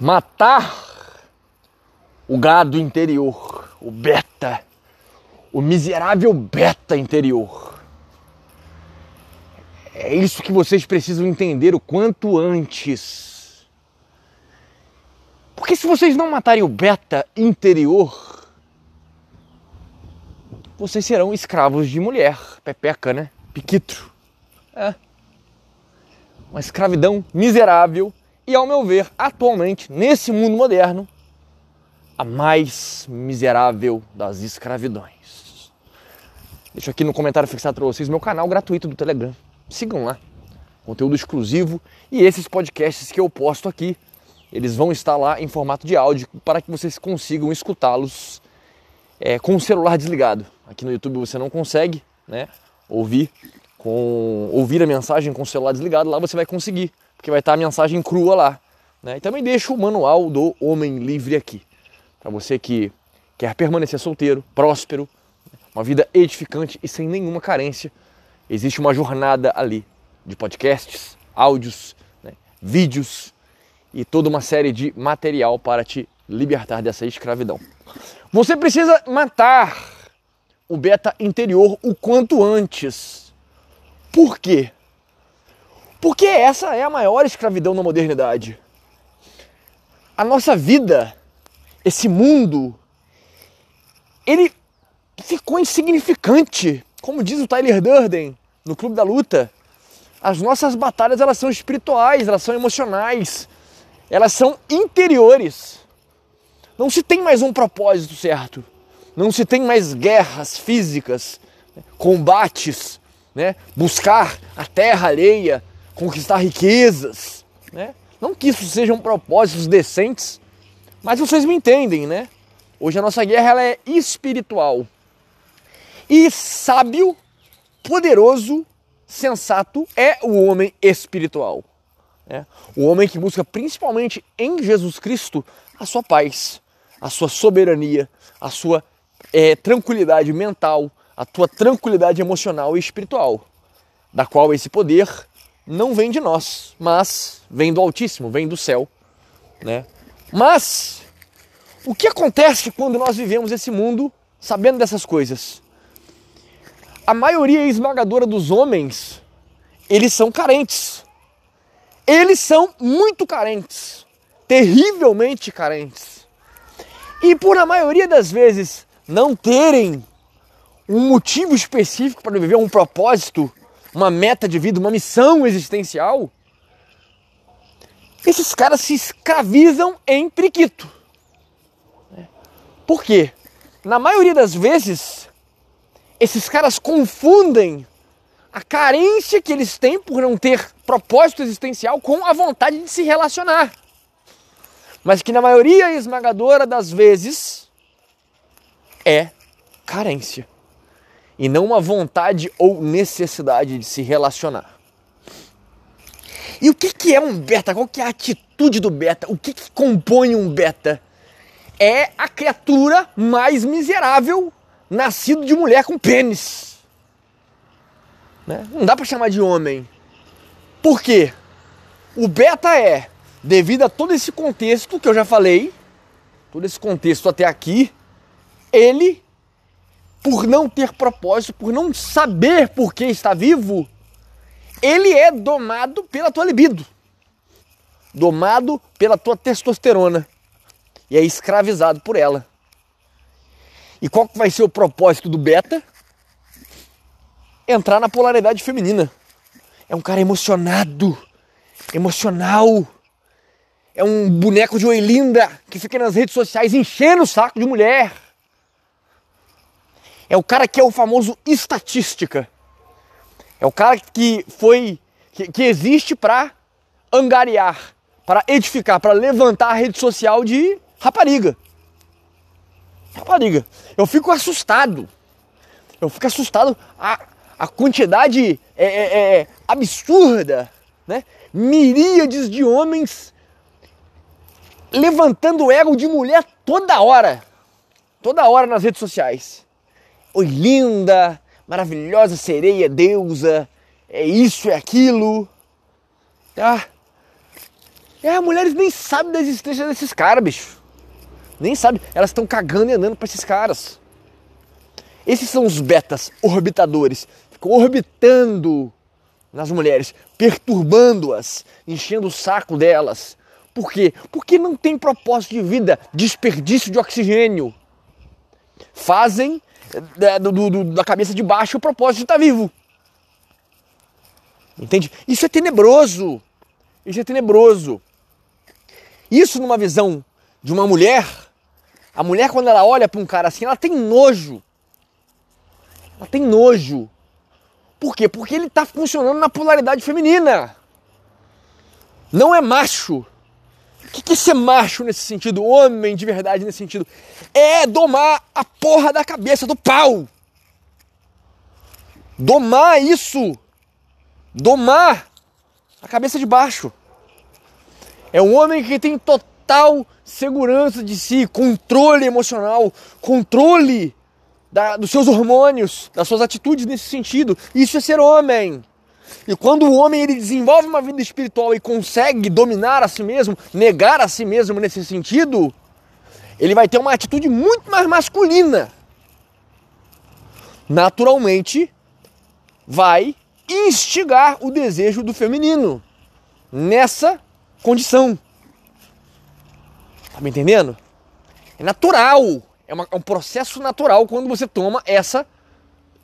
matar o gado interior, o beta, o miserável beta interior. É isso que vocês precisam entender o quanto antes. Porque se vocês não matarem o beta interior, vocês serão escravos de mulher, pepeca, né? Piquitro. É. Uma escravidão miserável e, ao meu ver, atualmente, nesse mundo moderno, a mais miserável das escravidões. Deixo aqui no comentário fixado para vocês meu canal gratuito do Telegram. Sigam lá. Conteúdo exclusivo e esses podcasts que eu posto aqui, eles vão estar lá em formato de áudio para que vocês consigam escutá-los é, com o celular desligado. Aqui no YouTube você não consegue, né? Ouvir com ouvir a mensagem com o celular desligado, lá você vai conseguir, porque vai estar a mensagem crua lá. Né? E também deixo o manual do Homem Livre aqui, para você que quer permanecer solteiro, próspero, uma vida edificante e sem nenhuma carência. Existe uma jornada ali de podcasts, áudios, né? vídeos e toda uma série de material para te libertar dessa escravidão. Você precisa matar o beta interior o quanto antes por quê? Porque essa é a maior escravidão na modernidade. A nossa vida, esse mundo, ele ficou insignificante. Como diz o Tyler Durden no Clube da Luta, as nossas batalhas elas são espirituais, elas são emocionais, elas são interiores. Não se tem mais um propósito certo. Não se tem mais guerras físicas, combates, né? buscar a terra alheia, conquistar riquezas. Né? Não que isso sejam propósitos decentes, mas vocês me entendem, né? Hoje a nossa guerra ela é espiritual. E sábio, poderoso, sensato é o homem espiritual. Né? O homem que busca principalmente em Jesus Cristo a sua paz, a sua soberania, a sua é, tranquilidade mental, a tua tranquilidade emocional e espiritual, da qual esse poder não vem de nós, mas vem do Altíssimo, vem do céu, né? Mas o que acontece quando nós vivemos esse mundo sabendo dessas coisas? A maioria esmagadora dos homens, eles são carentes. Eles são muito carentes, terrivelmente carentes. E por a maioria das vezes não terem um motivo específico para viver, um propósito, uma meta de vida, uma missão existencial, esses caras se escravizam em priquito. Por quê? Na maioria das vezes, esses caras confundem a carência que eles têm por não ter propósito existencial com a vontade de se relacionar. Mas que na maioria esmagadora das vezes é carência e não uma vontade ou necessidade de se relacionar. E o que, que é um beta? Qual que é a atitude do beta? O que, que compõe um beta? É a criatura mais miserável nascido de mulher com pênis. Né? Não dá para chamar de homem. Por quê? O beta é, devido a todo esse contexto que eu já falei, todo esse contexto até aqui, ele por não ter propósito, por não saber por que está vivo, ele é domado pela tua libido, domado pela tua testosterona e é escravizado por ela. E qual vai ser o propósito do beta? Entrar na polaridade feminina. É um cara emocionado, emocional. É um boneco de Oilinda que fica nas redes sociais enchendo o saco de mulher é o cara que é o famoso estatística. É o cara que foi que, que existe para angariar, para edificar, para levantar a rede social de rapariga. Rapariga. Eu fico assustado. Eu fico assustado a, a quantidade é, é, é, absurda, né? Miríades de homens levantando o ego de mulher toda hora. Toda hora nas redes sociais. Oi, linda, maravilhosa sereia, deusa, é isso, é aquilo. Tá? É, as mulheres nem sabem da existência desses caras, bicho. Nem sabem. Elas estão cagando e andando para esses caras. Esses são os betas orbitadores. Ficam orbitando nas mulheres, perturbando-as, enchendo o saco delas. Por quê? Porque não tem propósito de vida, desperdício de oxigênio. Fazem da, do, do, da cabeça de baixo o propósito de estar vivo. Entende? Isso é tenebroso. Isso é tenebroso. Isso numa visão de uma mulher, a mulher quando ela olha para um cara assim, ela tem nojo. Ela tem nojo. Por quê? Porque ele está funcionando na polaridade feminina. Não é macho. Que, que ser macho nesse sentido? Homem de verdade nesse sentido? É domar a porra da cabeça do pau. Domar isso. Domar a cabeça de baixo. É um homem que tem total segurança de si, controle emocional, controle da, dos seus hormônios, das suas atitudes nesse sentido. Isso é ser homem. E quando o homem ele desenvolve uma vida espiritual e consegue dominar a si mesmo, negar a si mesmo nesse sentido, ele vai ter uma atitude muito mais masculina. Naturalmente, vai instigar o desejo do feminino nessa condição. Tá me entendendo? É natural é, uma, é um processo natural quando você toma essa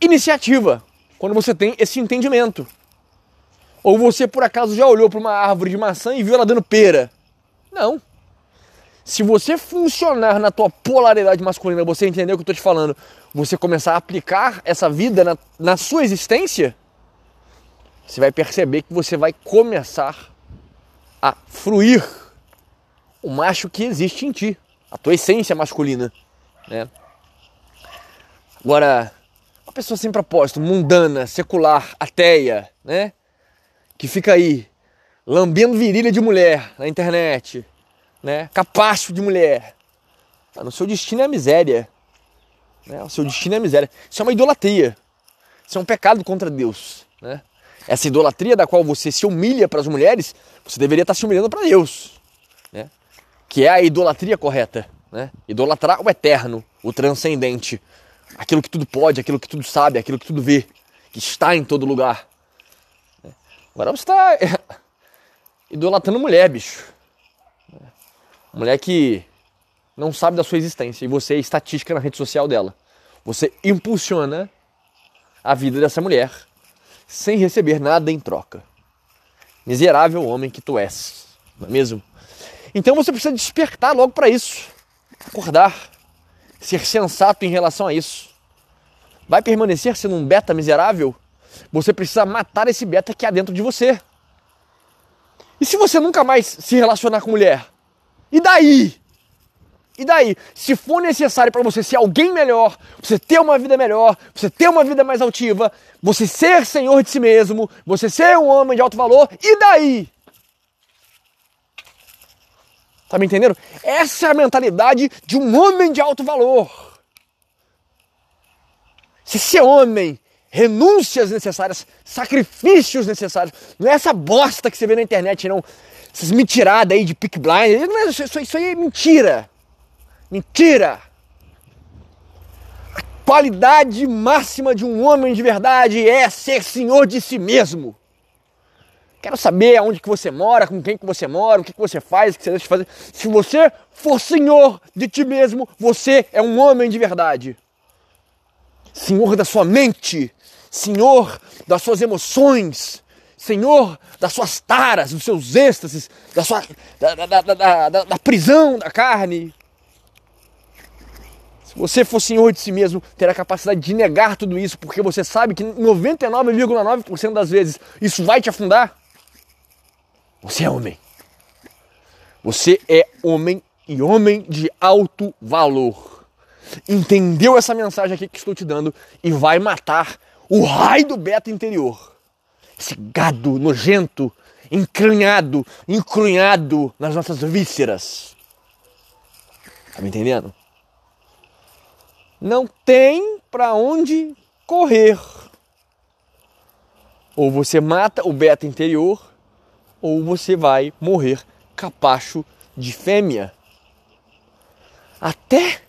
iniciativa, quando você tem esse entendimento. Ou você por acaso já olhou para uma árvore de maçã e viu ela dando pera? Não. Se você funcionar na tua polaridade masculina, você entender o que eu estou te falando, você começar a aplicar essa vida na, na sua existência, você vai perceber que você vai começar a fruir o macho que existe em ti, a tua essência masculina. Né? Agora, uma pessoa sem propósito, mundana, secular, ateia, né? Que fica aí lambendo virilha de mulher na internet, né? Capacho de mulher. Tá, no seu destino é a miséria. Né? O seu destino é a miséria. Isso é uma idolatria. Isso é um pecado contra Deus, né? Essa idolatria da qual você se humilha para as mulheres, você deveria estar se humilhando para Deus, né? Que é a idolatria correta. Né? Idolatrar o eterno, o transcendente, aquilo que tudo pode, aquilo que tudo sabe, aquilo que tudo vê, que está em todo lugar. Agora você está idolatrando mulher, bicho. Mulher que não sabe da sua existência e você é estatística na rede social dela. Você impulsiona a vida dessa mulher sem receber nada em troca. Miserável homem que tu és, não é mesmo? Então você precisa despertar logo para isso acordar, ser sensato em relação a isso. Vai permanecer sendo um beta miserável? Você precisa matar esse beta que há dentro de você. E se você nunca mais se relacionar com mulher? E daí? E daí? Se for necessário para você ser alguém melhor, você ter uma vida melhor, você ter uma vida mais altiva, você ser senhor de si mesmo, você ser um homem de alto valor, e daí? Tá me entendendo? Essa é a mentalidade de um homem de alto valor. Se ser homem, renúncias necessárias, sacrifícios necessários, não é essa bosta que você vê na internet, não. Essas mentiradas aí de pick blind, é, isso, isso aí é mentira. Mentira! A qualidade máxima de um homem de verdade é ser senhor de si mesmo. Quero saber aonde que você mora, com quem que você mora, o que, que você faz, o que você deixa de fazer. Se você for senhor de ti mesmo, você é um homem de verdade. Senhor da sua mente, senhor das suas emoções, senhor das suas taras, dos seus êxtases, da, sua, da, da, da, da, prisão da carne. Se você for senhor de si mesmo, terá capacidade de negar tudo isso, porque você sabe que 99,9% das vezes isso vai te afundar. Você é homem. Você é homem e homem de alto valor. Entendeu essa mensagem aqui que estou te dando e vai matar o raio do beta interior. Esse gado nojento, encranhado, encrunhado nas nossas vísceras. Tá me entendendo? Não tem para onde correr. Ou você mata o beta interior, ou você vai morrer capacho de fêmea. Até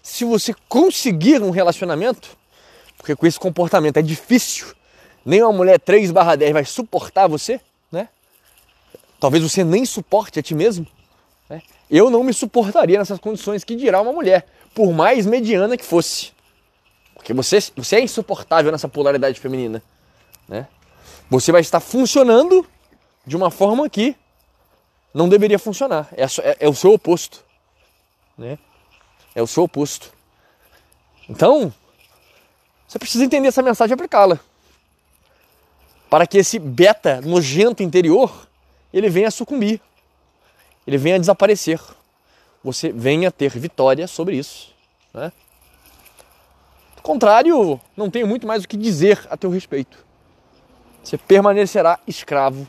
se você conseguir um relacionamento, porque com esse comportamento é difícil, nem uma mulher 3 barra 10 vai suportar você, né? Talvez você nem suporte a ti mesmo. Né? Eu não me suportaria nessas condições que dirá uma mulher, por mais mediana que fosse. Porque você, você é insuportável nessa polaridade feminina. Né? Você vai estar funcionando de uma forma que não deveria funcionar. É, é, é o seu oposto. Né? É o seu oposto. Então, você precisa entender essa mensagem e aplicá-la. Para que esse beta nojento interior ele venha sucumbir. Ele venha desaparecer. Você venha ter vitória sobre isso. Né? Do contrário, não tenho muito mais o que dizer a teu respeito. Você permanecerá escravo,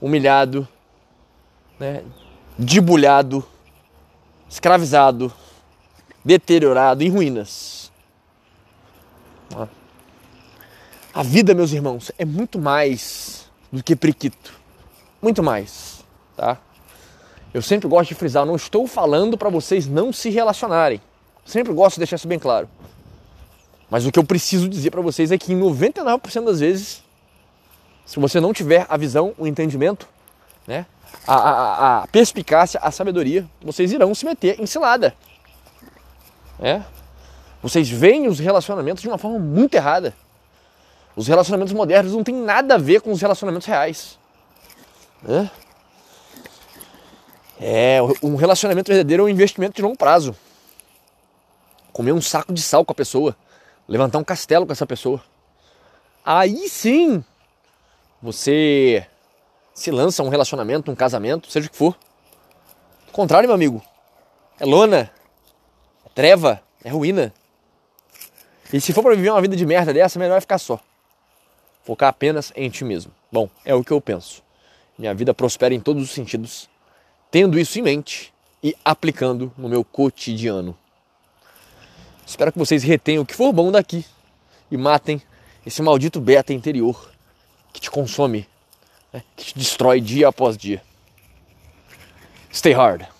humilhado, né, debulhado, escravizado, deteriorado, em ruínas. A vida, meus irmãos, é muito mais do que priquito. Muito mais, tá? Eu sempre gosto de frisar, não estou falando para vocês não se relacionarem. Sempre gosto de deixar isso bem claro. Mas o que eu preciso dizer para vocês é que em 99% das vezes, se você não tiver a visão, o entendimento, né, a, a, a perspicácia, a sabedoria, vocês irão se meter em cilada. É? Vocês veem os relacionamentos de uma forma muito errada. Os relacionamentos modernos não têm nada a ver com os relacionamentos reais. É? É, um relacionamento verdadeiro é um investimento de longo prazo. Comer um saco de sal com a pessoa, levantar um castelo com essa pessoa. Aí sim você se lança um relacionamento, um casamento, seja o que for. Contrário, meu amigo, é lona, é treva, é ruína. E se for para viver uma vida de merda dessa, melhor é ficar só. Focar apenas em ti mesmo. Bom, é o que eu penso. Minha vida prospera em todos os sentidos, tendo isso em mente e aplicando no meu cotidiano. Espero que vocês retenham o que for bom daqui e matem esse maldito beta interior que te consome, né? que te destrói dia após dia. Stay hard.